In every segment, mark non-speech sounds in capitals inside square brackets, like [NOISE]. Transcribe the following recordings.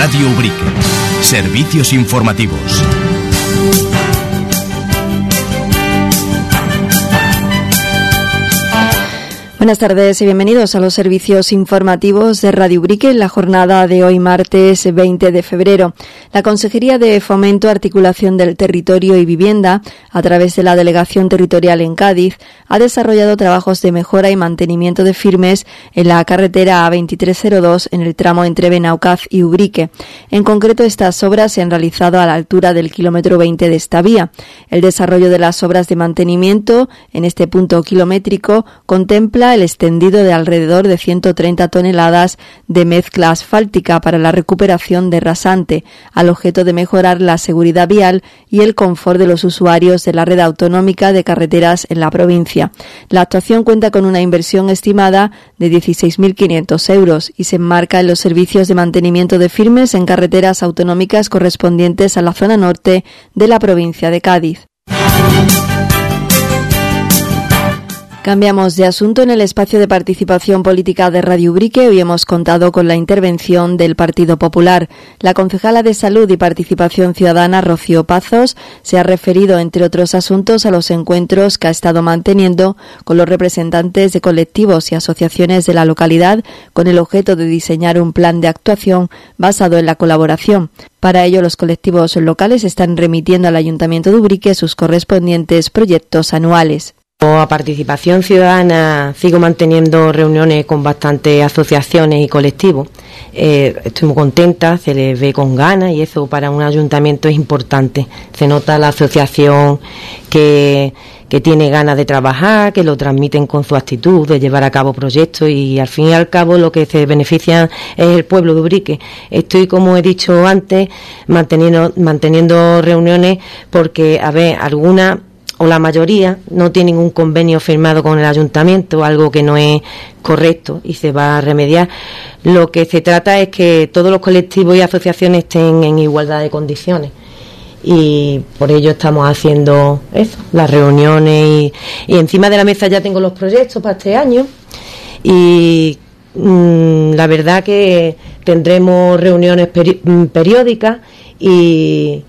Radio Ubrique. Servicios informativos. Buenas tardes y bienvenidos a los servicios informativos de Radio Ubrique en la jornada de hoy martes 20 de febrero. La Consejería de Fomento, Articulación del Territorio y Vivienda, a través de la Delegación Territorial en Cádiz, ha desarrollado trabajos de mejora y mantenimiento de firmes en la carretera A2302 en el tramo entre Benaucaz y Ubrique. En concreto, estas obras se han realizado a la altura del kilómetro 20 de esta vía. El desarrollo de las obras de mantenimiento en este punto kilométrico contempla el extendido de alrededor de 130 toneladas de mezcla asfáltica para la recuperación de rasante, al objeto de mejorar la seguridad vial y el confort de los usuarios de la red autonómica de carreteras en la provincia. La actuación cuenta con una inversión estimada de 16.500 euros y se enmarca en los servicios de mantenimiento de firmes en carreteras autonómicas correspondientes a la zona norte de la provincia de Cádiz. Cambiamos de asunto en el espacio de participación política de Radio Ubrique. Hoy hemos contado con la intervención del Partido Popular. La concejala de Salud y Participación Ciudadana, Rocío Pazos, se ha referido, entre otros asuntos, a los encuentros que ha estado manteniendo con los representantes de colectivos y asociaciones de la localidad con el objeto de diseñar un plan de actuación basado en la colaboración. Para ello, los colectivos locales están remitiendo al Ayuntamiento de Ubrique sus correspondientes proyectos anuales. A participación ciudadana sigo manteniendo reuniones con bastantes asociaciones y colectivos. Eh, estoy muy contenta, se les ve con ganas y eso para un ayuntamiento es importante. Se nota la asociación que, que tiene ganas de trabajar, que lo transmiten con su actitud de llevar a cabo proyectos y al fin y al cabo lo que se beneficia es el pueblo de Ubrique. Estoy, como he dicho antes, manteniendo, manteniendo reuniones porque, a ver, algunas o la mayoría no tienen un convenio firmado con el ayuntamiento, algo que no es correcto y se va a remediar. Lo que se trata es que todos los colectivos y asociaciones estén en igualdad de condiciones y por ello estamos haciendo eso, las reuniones y, encima de la mesa ya tengo los proyectos para este año y mm, la verdad que tendremos reuniones mm, periódicas y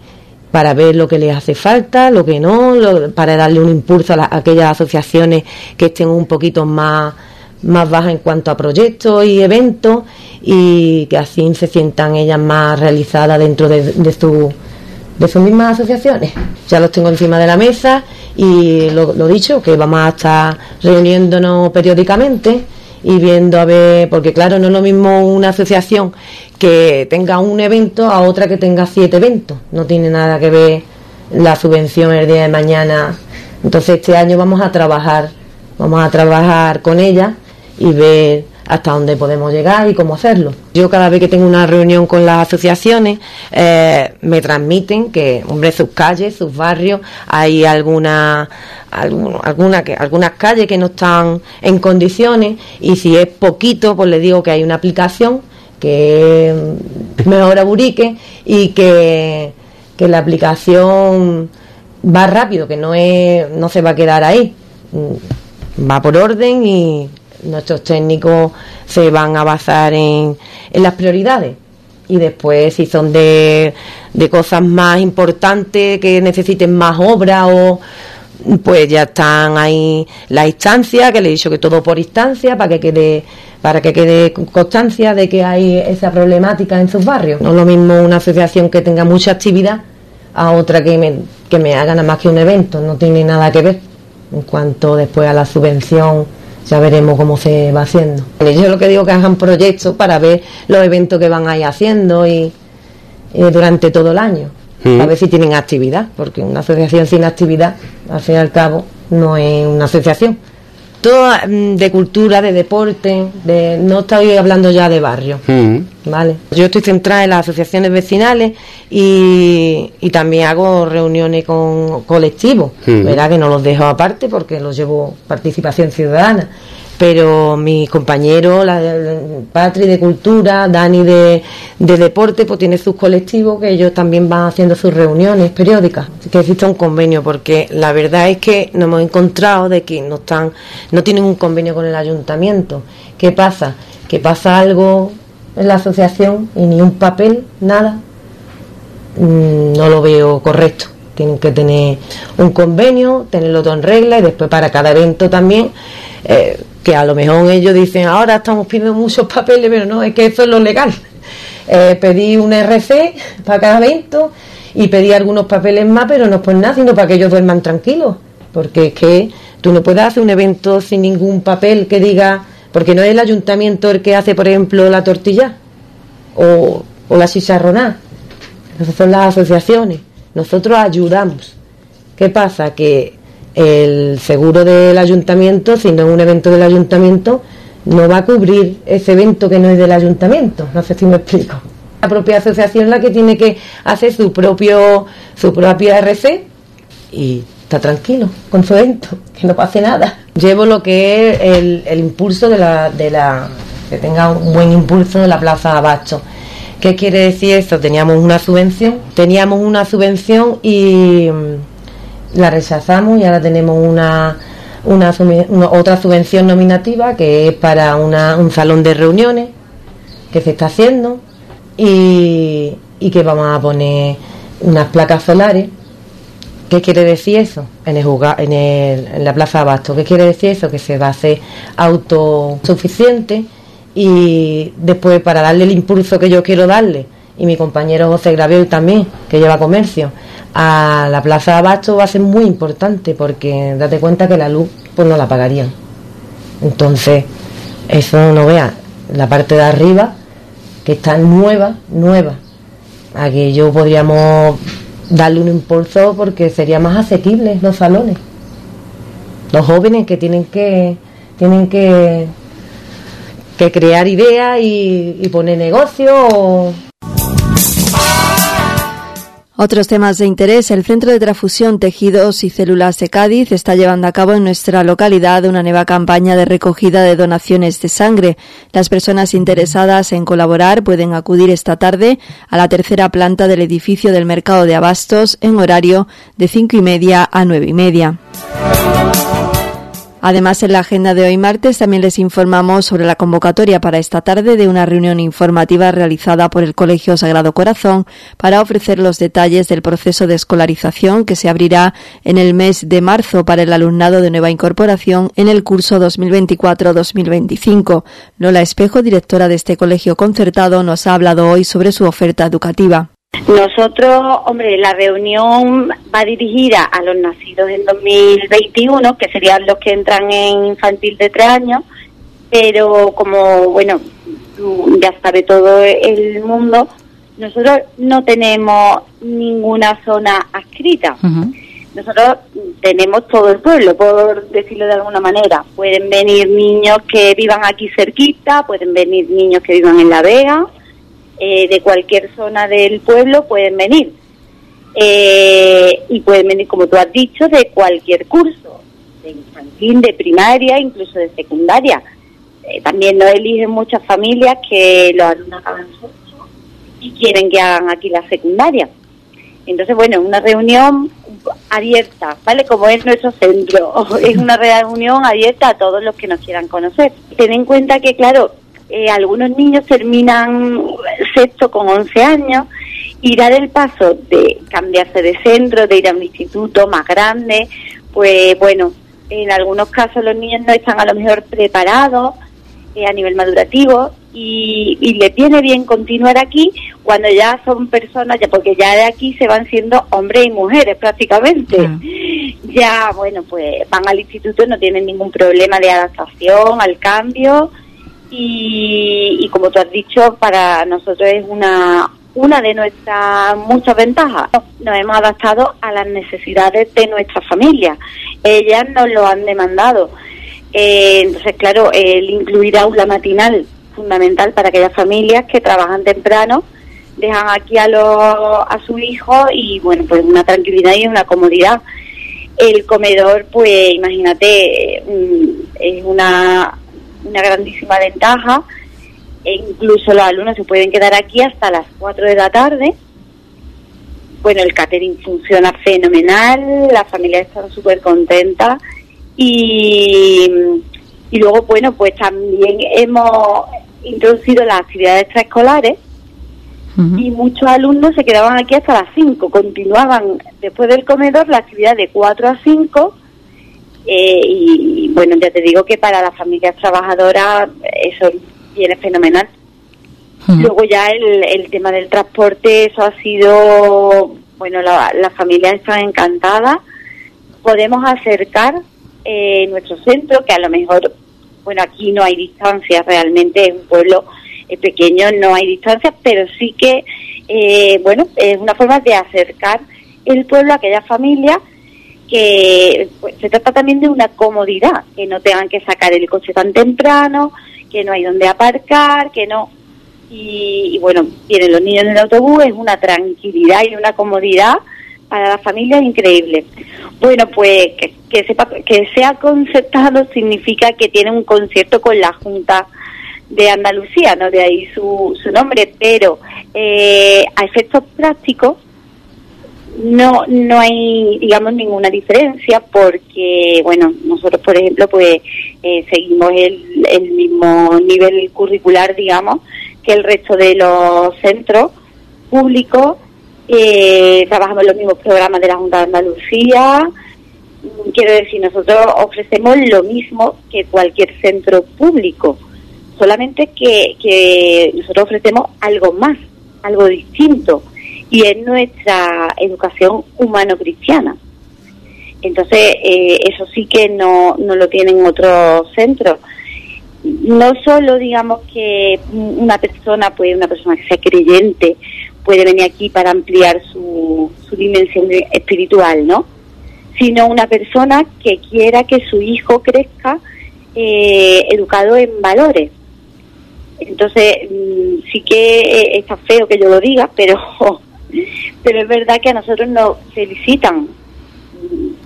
para ver lo que les hace falta, lo que no, para darle un impulso a, aquellas asociaciones que estén un poquito más, más bajas en cuanto a proyectos y eventos y que así se sientan ellas más realizadas dentro de, de sus mismas asociaciones. Ya los tengo encima de la mesa y lo, lo dicho, que vamos a estar reuniéndonos periódicamente y viendo a ver, porque claro, no es lo mismo una asociación que tenga un evento a otra que tenga siete eventos. No tiene nada que ver la subvención el día de mañana. Entonces este año vamos a trabajar, vamos a trabajar con ella y ver hasta dónde podemos llegar y cómo hacerlo. Yo cada vez que tengo una reunión con las asociaciones eh, me transmiten que, hombre, sus calles, sus barrios, hay alguna, alguna, que, algunas calles que no están en condiciones y si es poquito, pues le digo que hay una aplicación que mejora Burique y que, que la aplicación va rápido, que no, es, no se va a quedar ahí, va por orden y nuestros técnicos se van a basar en, en las prioridades. Y después si son de, de cosas más importantes que necesiten más obra o pues ya están ahí las instancias que le he dicho que todo por instancia para que quede para que quede constancia de que hay esa problemática en sus barrios. No es lo mismo una asociación que tenga mucha actividad a otra que me, que me haga nada más que un evento. No tiene nada que ver en cuanto después a la subvención ya veremos cómo se va haciendo. Yo lo que digo que hagan proyectos para ver los eventos que van a ir haciendo y, durante todo el año, a ver si tienen actividad, porque una asociación sin actividad, al fin y al cabo, no es una asociación todo mm, de cultura, de deporte, de no estoy hablando ya de barrio, ¿vale? Yo estoy centrada en las asociaciones vecinales y, y también hago reuniones con colectivos, ¿verdad? Que no los dejo aparte porque los llevo participación ciudadana pero mis compañeros, la, Patri de Cultura, Dani de, de, Deporte, pues tiene sus colectivos que ellos también van haciendo sus reuniones periódicas, que existe un convenio, porque la verdad es que nos hemos encontrado de que no están, no tienen un convenio con el ayuntamiento. ¿Qué pasa? Que pasa algo en la asociación y ni un papel, nada, mm, no lo veo correcto. Tienen que tener un convenio, tenerlo todo en regla y después para cada evento también, eh, que a lo mejor ellos dicen, ahora estamos pidiendo muchos papeles, pero no, es que eso es lo legal. Eh, pedí un RC para cada evento y pedí algunos papeles más, pero no es por nada, sino para que ellos duerman tranquilos. Porque es que tú no puedes hacer un evento sin ningún papel que diga, porque no es el ayuntamiento el que hace, por ejemplo, la tortilla o, o la chicharronada. Esas son las asociaciones. Nosotros ayudamos. ¿Qué pasa? Que el seguro del ayuntamiento, si no es un evento del ayuntamiento, no va a cubrir ese evento que no es del ayuntamiento. No sé si me explico. La propia asociación la que tiene que hacer su propio su propia RC y está tranquilo con su evento, que no pase nada. Llevo lo que es el, el impulso de la, de la que tenga un buen impulso de la Plaza Abasto ¿Qué quiere decir eso? Teníamos una subvención, teníamos una subvención y la rechazamos y ahora tenemos una, una, otra subvención nominativa que es para una, un salón de reuniones que se está haciendo y, y que vamos a poner unas placas solares. ¿Qué quiere decir eso? En, el, en, el, en la Plaza Abasto. ¿Qué quiere decir eso? Que se va a hacer autosuficiente y después para darle el impulso que yo quiero darle y mi compañero José Graveu también que lleva comercio a la plaza de abasto va a ser muy importante porque date cuenta que la luz pues no la pagarían entonces eso no vea la parte de arriba que está nueva nueva aquí yo podríamos darle un impulso porque sería más asequible los salones los jóvenes que tienen que tienen que que crear ideas y, poner negocio. Otros temas de interés. El Centro de Transfusión Tejidos y Células de Cádiz está llevando a cabo en nuestra localidad una nueva campaña de recogida de donaciones de sangre. Las personas interesadas en colaborar pueden acudir esta tarde a la tercera planta del edificio del Mercado de Abastos en horario de cinco y media a nueve y media. Además, en la agenda de hoy martes también les informamos sobre la convocatoria para esta tarde de una reunión informativa realizada por el Colegio Sagrado Corazón para ofrecer los detalles del proceso de escolarización que se abrirá en el mes de marzo para el alumnado de nueva incorporación en el curso 2024-2025. Lola Espejo, directora de este colegio concertado, nos ha hablado hoy sobre su oferta educativa. Nosotros, hombre, la reunión va dirigida a los nacidos en 2021, que serían los que entran en infantil de tres años, pero como, bueno, ya sabe todo el mundo, nosotros no tenemos ninguna zona adscrita. Nosotros tenemos todo el pueblo, por decirlo de alguna manera. Pueden venir niños que vivan aquí cerquita, pueden venir niños que vivan en La Vega, eh, de cualquier zona del pueblo pueden venir. Eh, y pueden venir, como tú has dicho, de cualquier curso, de infantil, de primaria, incluso de secundaria. Eh, también nos eligen muchas familias que los alumnos acaban y quieren que hagan aquí la secundaria. Entonces, bueno, una reunión abierta, ¿vale? Como es nuestro centro, [LAUGHS] es una reunión abierta a todos los que nos quieran conocer. Ten en cuenta que, claro, eh, algunos niños terminan sexto con 11 años y dar el paso de cambiarse de centro, de ir a un instituto más grande, pues bueno, en algunos casos los niños no están a lo mejor preparados eh, a nivel madurativo y, y les viene bien continuar aquí cuando ya son personas, ya porque ya de aquí se van siendo hombres y mujeres prácticamente. Ya, bueno, pues van al instituto, no tienen ningún problema de adaptación al cambio y, como tú has dicho, para nosotros es una, una de nuestras muchas ventajas. Nos hemos adaptado a las necesidades de nuestra familia. Ellas nos lo han demandado. Eh, entonces, claro, el incluir aula matinal fundamental para aquellas familias que trabajan temprano, dejan aquí a, los, a su hijo y, bueno, pues una tranquilidad y una comodidad. El comedor, pues imagínate, mm, es una una grandísima ventaja. E incluso los alumnos se pueden quedar aquí hasta las 4 de la tarde. Bueno, el catering funciona fenomenal, la familia está súper contenta y, y luego, bueno, pues también hemos introducido las actividades extraescolares y muchos alumnos se quedaban aquí hasta las 5, continuaban después del comedor la actividad de 4 a 5 eh, y, bueno, ya te digo que para las familias trabajadoras eso viene fenomenal. Luego ya el, el tema del transporte, eso ha sido, bueno, las la familias están encantadas. Podemos acercar eh, nuestro centro, que a lo mejor, bueno, aquí no hay distancia, realmente es un pueblo eh, pequeño, no hay distancia, pero sí que, eh, bueno, es una forma de acercar el pueblo a aquellas familias que pues, se trata también de una comodidad, que no tengan que sacar el coche tan temprano, que no hay donde aparcar, que no... Y, bueno, vienen los niños en el autobús, es una tranquilidad y una comodidad para la familia increíble. Bueno, pues que, que, sepa, que sea concertado significa que tiene un concierto con la Junta de Andalucía, ¿no? De ahí su, su nombre, pero eh, a efectos prácticos no no hay digamos ninguna diferencia porque bueno nosotros por ejemplo pues eh, seguimos el, el mismo nivel curricular digamos que el resto de los centros públicos. Eh, trabajamos los mismos programas de la Junta de Andalucía. Quiero decir nosotros ofrecemos lo mismo que cualquier centro público solamente que, que nosotros ofrecemos algo más algo distinto y es nuestra educación humano-cristiana. Entonces, eh, eso sí que no, no lo tienen otros centros. No solo, digamos, que una persona, puede una persona que sea creyente, puede venir aquí para ampliar su, su dimensión espiritual, ¿no? Sino una persona que quiera que su hijo crezca eh, educado en valores. Entonces, mm, sí que está feo que yo lo diga, pero [LAUGHS] pero es verdad que a nosotros nos felicitan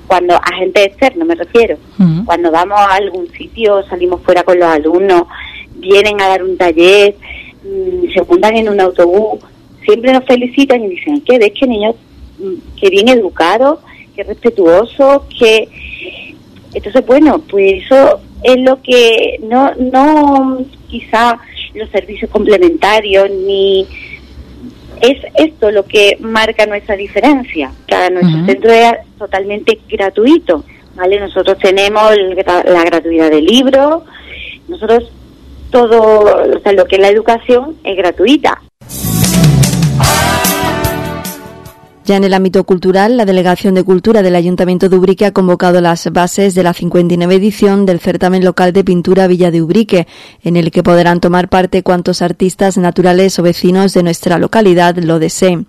cuando a gente externa me refiero. Cuando vamos a algún sitio salimos fuera con los alumnos vienen a dar un taller mm, se juntan en un autobús siempre nos felicitan y dicen que ves que niños mm, que bien educados que respetuoso que entonces bueno pues eso es lo que no no quizá los servicios complementarios ni es esto lo que marca nuestra diferencia. Cada nuestro centro es totalmente gratuito, ¿vale? Nosotros tenemos la gratuidad del libro, nosotros todo, o sea, lo que es la educación es gratuita. Ya en el ámbito cultural, la Delegación de Cultura del Ayuntamiento de Ubrique ha convocado las bases de la 59 edición del certamen local de pintura Villa de Ubrique, en el que podrán tomar parte cuantos artistas naturales o vecinos de nuestra localidad lo deseen.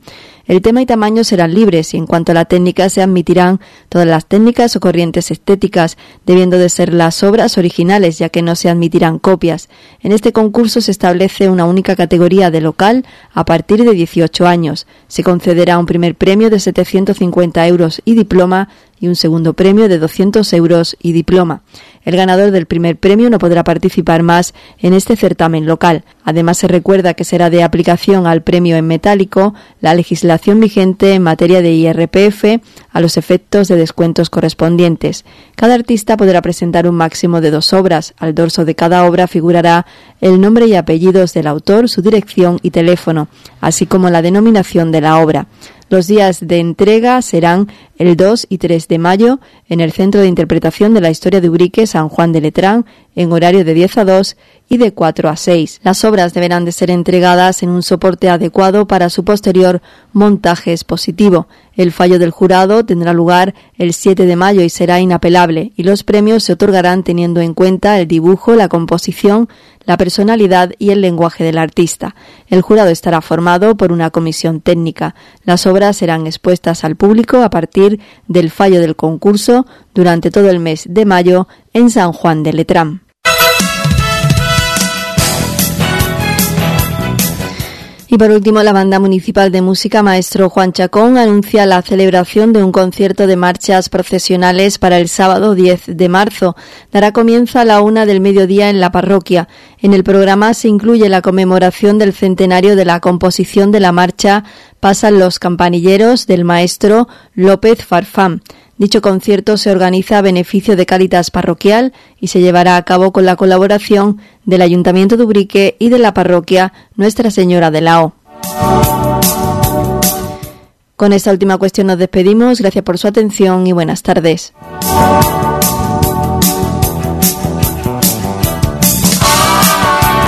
El tema y tamaño serán libres y en cuanto a la técnica se admitirán todas las técnicas o corrientes estéticas, debiendo de ser las obras originales ya que no se admitirán copias. En este concurso se establece una única categoría de local a partir de 18 años. Se concederá un primer premio de 750 euros y diploma y un segundo premio de 200 euros y diploma. El ganador del primer premio no podrá participar más en este certamen local. Además, se recuerda que será de aplicación al premio en metálico la legislación vigente en materia de IRPF a los efectos de descuentos correspondientes. Cada artista podrá presentar un máximo de dos obras. Al dorso de cada obra figurará el nombre y apellidos del autor, su dirección y teléfono, así como la denominación de la obra. Los días de entrega serán el 2 y 3 de mayo en el Centro de Interpretación de la Historia de Ubrique San Juan de Letrán en horario de 10 a 2 y de 4 a 6. Las obras deberán de ser entregadas en un soporte adecuado para su posterior montaje expositivo. El fallo del jurado tendrá lugar el 7 de mayo y será inapelable y los premios se otorgarán teniendo en cuenta el dibujo, la composición, la personalidad y el lenguaje del artista. El jurado estará formado por una comisión técnica. Las obras serán expuestas al público a partir del fallo del concurso durante todo el mes de mayo en San Juan de Letrán. Y por último, la Banda Municipal de Música Maestro Juan Chacón anuncia la celebración de un concierto de marchas procesionales para el sábado 10 de marzo. Dará comienzo a la una del mediodía en la parroquia. En el programa se incluye la conmemoración del centenario de la composición de la marcha Pasan los campanilleros del maestro López Farfán. Dicho concierto se organiza a beneficio de Cáritas Parroquial y se llevará a cabo con la colaboración del Ayuntamiento de Ubrique y de la parroquia Nuestra Señora de Lao. Con esta última cuestión nos despedimos. Gracias por su atención y buenas tardes.